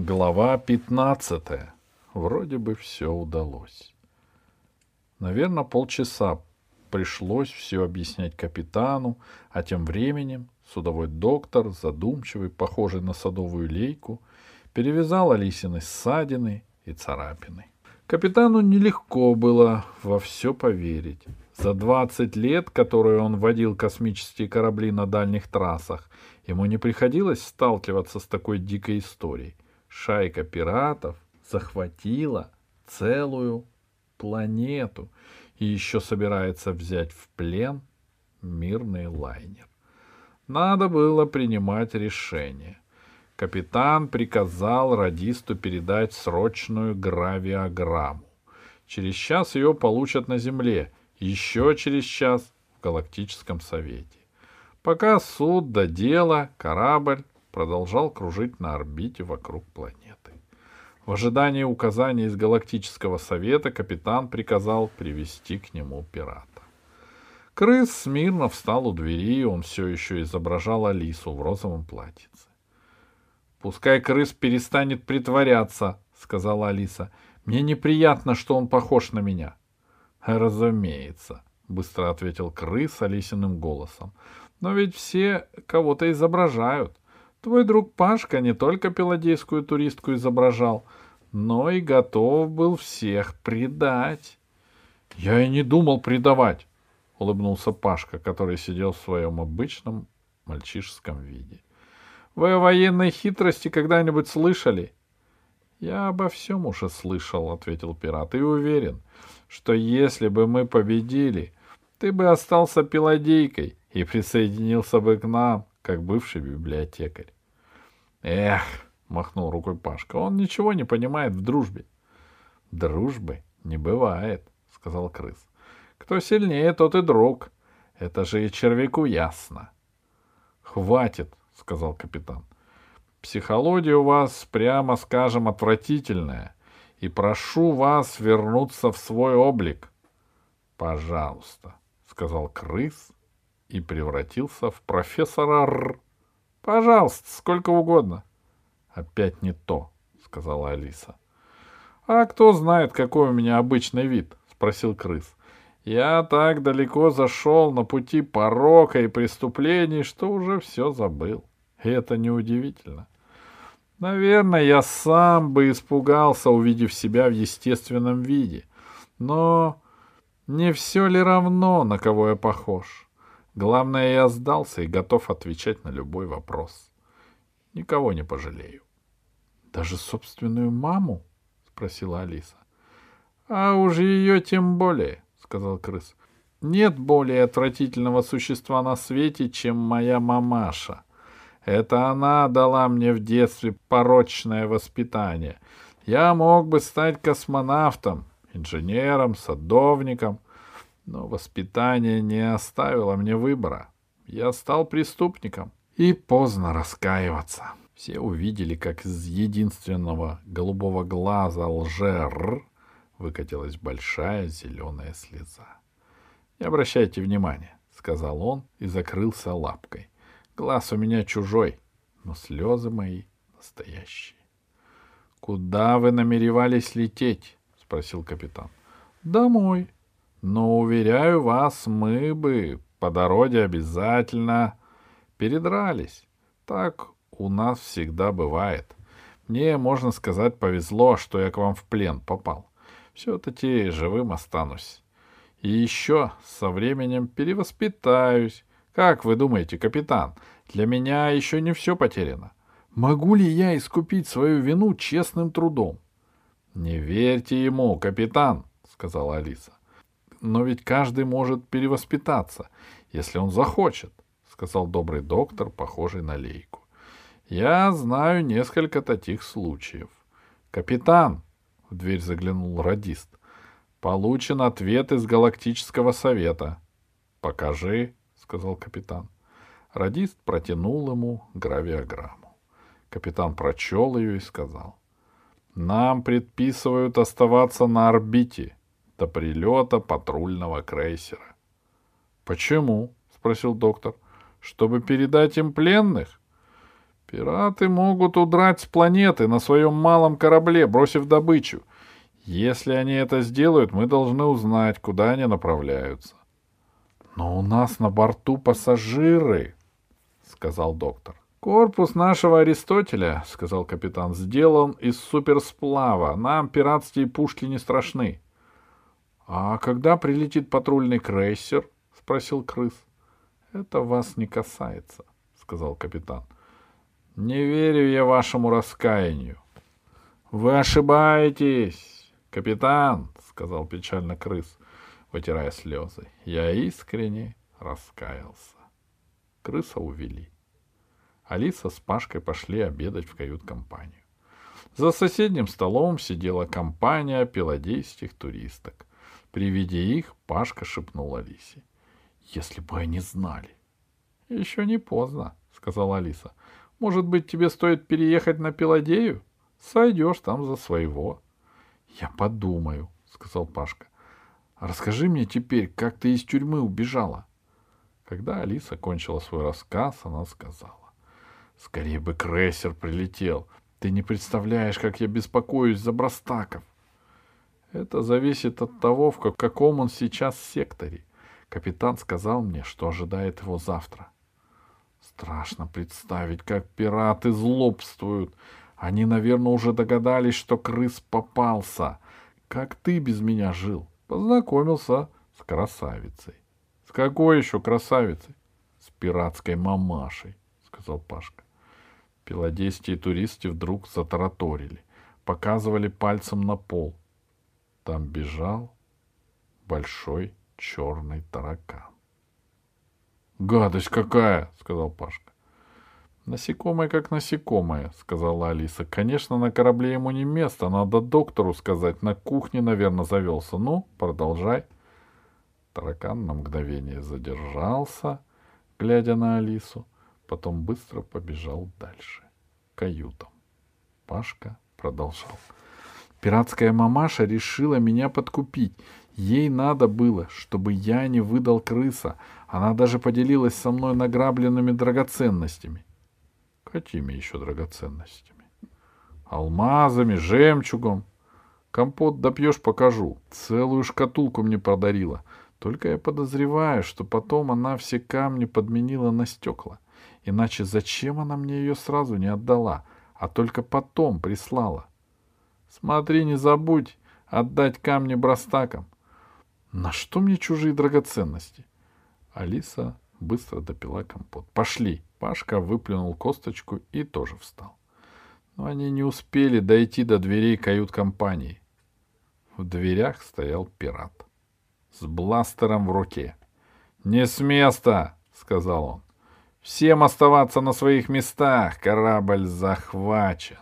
Глава 15. Вроде бы все удалось. Наверное, полчаса пришлось все объяснять капитану, а тем временем судовой доктор, задумчивый, похожий на садовую лейку, перевязал Алисины ссадины и царапины. Капитану нелегко было во все поверить. За 20 лет, которые он водил космические корабли на дальних трассах, ему не приходилось сталкиваться с такой дикой историей — шайка пиратов захватила целую планету и еще собирается взять в плен мирный лайнер. Надо было принимать решение. Капитан приказал радисту передать срочную гравиограмму. Через час ее получат на Земле, еще через час в Галактическом Совете. Пока суд до дела, корабль продолжал кружить на орбите вокруг планеты. В ожидании указаний из Галактического Совета капитан приказал привести к нему пирата. Крыс смирно встал у двери, и он все еще изображал Алису в розовом платьице. «Пускай крыс перестанет притворяться», — сказала Алиса. «Мне неприятно, что он похож на меня». «Разумеется», — быстро ответил крыс Алисиным голосом. «Но ведь все кого-то изображают. Твой друг Пашка не только пеладейскую туристку изображал, но и готов был всех предать. — Я и не думал предавать, — улыбнулся Пашка, который сидел в своем обычном мальчишеском виде. — Вы о военной хитрости когда-нибудь слышали? — Я обо всем уже слышал, — ответил пират, — и уверен, что если бы мы победили, ты бы остался пеладейкой и присоединился бы к нам как бывший библиотекарь. Эх, махнул рукой Пашка, он ничего не понимает в дружбе. Дружбы не бывает, сказал крыс. Кто сильнее, тот и друг. Это же и червяку ясно. Хватит, сказал капитан. Психология у вас, прямо скажем, отвратительная. И прошу вас вернуться в свой облик. Пожалуйста, сказал крыс и превратился в профессора Р. Пожалуйста, сколько угодно. Опять не то, сказала Алиса. А кто знает, какой у меня обычный вид? спросил крыс. Я так далеко зашел на пути порока и преступлений, что уже все забыл. И это неудивительно. Наверное, я сам бы испугался, увидев себя в естественном виде. Но не все ли равно, на кого я похож? Главное, я сдался и готов отвечать на любой вопрос. Никого не пожалею. — Даже собственную маму? — спросила Алиса. — А уж ее тем более, — сказал крыс. — Нет более отвратительного существа на свете, чем моя мамаша. Это она дала мне в детстве порочное воспитание. Я мог бы стать космонавтом, инженером, садовником — но воспитание не оставило мне выбора. Я стал преступником. И поздно раскаиваться. Все увидели, как из единственного голубого глаза лжер выкатилась большая зеленая слеза. — Не обращайте внимания, — сказал он и закрылся лапкой. — Глаз у меня чужой, но слезы мои настоящие. — Куда вы намеревались лететь? — спросил капитан. — Домой, но, уверяю вас, мы бы по дороге обязательно передрались. Так у нас всегда бывает. Мне, можно сказать, повезло, что я к вам в плен попал. Все-таки живым останусь. И еще со временем перевоспитаюсь. Как вы думаете, капитан, для меня еще не все потеряно. Могу ли я искупить свою вину честным трудом? — Не верьте ему, капитан, — сказала Алиса но ведь каждый может перевоспитаться, если он захочет, — сказал добрый доктор, похожий на лейку. — Я знаю несколько таких случаев. — Капитан, — в дверь заглянул радист, — получен ответ из Галактического совета. — Покажи, — сказал капитан. Радист протянул ему гравиограмму. Капитан прочел ее и сказал. — Нам предписывают оставаться на орбите — до прилета патрульного крейсера. — Почему? — спросил доктор. — Чтобы передать им пленных? Пираты могут удрать с планеты на своем малом корабле, бросив добычу. Если они это сделают, мы должны узнать, куда они направляются. Но у нас на борту пассажиры, сказал доктор. Корпус нашего Аристотеля, сказал капитан, сделан из суперсплава. Нам пиратские пушки не страшны. А когда прилетит патрульный крейсер? спросил крыс. Это вас не касается, сказал капитан. Не верю я вашему раскаянию. Вы ошибаетесь. «Капитан», — сказал печально крыс, вытирая слезы, — «я искренне раскаялся». Крыса увели. Алиса с Пашкой пошли обедать в кают-компанию. За соседним столом сидела компания пеладейских туристок. При виде их Пашка шепнул Алисе. «Если бы они знали!» «Еще не поздно», — сказала Алиса. «Может быть, тебе стоит переехать на Пеладею? Сойдешь там за своего». Я подумаю, сказал Пашка. Расскажи мне теперь, как ты из тюрьмы убежала. Когда Алиса кончила свой рассказ, она сказала. Скорее бы крейсер прилетел. Ты не представляешь, как я беспокоюсь за Брастаков. Это зависит от того, в каком он сейчас секторе. Капитан сказал мне, что ожидает его завтра. Страшно представить, как пираты злобствуют. Они, наверное, уже догадались, что крыс попался. Как ты без меня жил? Познакомился с красавицей. С какой еще красавицей? С пиратской мамашей, сказал Пашка. Пеладейские туристы вдруг затараторили, показывали пальцем на пол. Там бежал большой черный таракан. «Гадость какая!» — сказал Пашка. «Насекомое как насекомое», — сказала Алиса. «Конечно, на корабле ему не место, надо доктору сказать. На кухне, наверное, завелся. Ну, продолжай». Таракан на мгновение задержался, глядя на Алису, потом быстро побежал дальше, каютам. Пашка продолжал. «Пиратская мамаша решила меня подкупить. Ей надо было, чтобы я не выдал крыса. Она даже поделилась со мной награбленными драгоценностями. Какими еще драгоценностями? Алмазами, жемчугом. Компот допьешь, покажу. Целую шкатулку мне подарила. Только я подозреваю, что потом она все камни подменила на стекла. Иначе зачем она мне ее сразу не отдала, а только потом прислала? Смотри, не забудь отдать камни брастакам. На что мне чужие драгоценности? Алиса быстро допила компот. Пошли. Пашка выплюнул косточку и тоже встал. Но они не успели дойти до дверей кают-компании. В дверях стоял пират с бластером в руке. «Не с места!» — сказал он. «Всем оставаться на своих местах! Корабль захвачен!»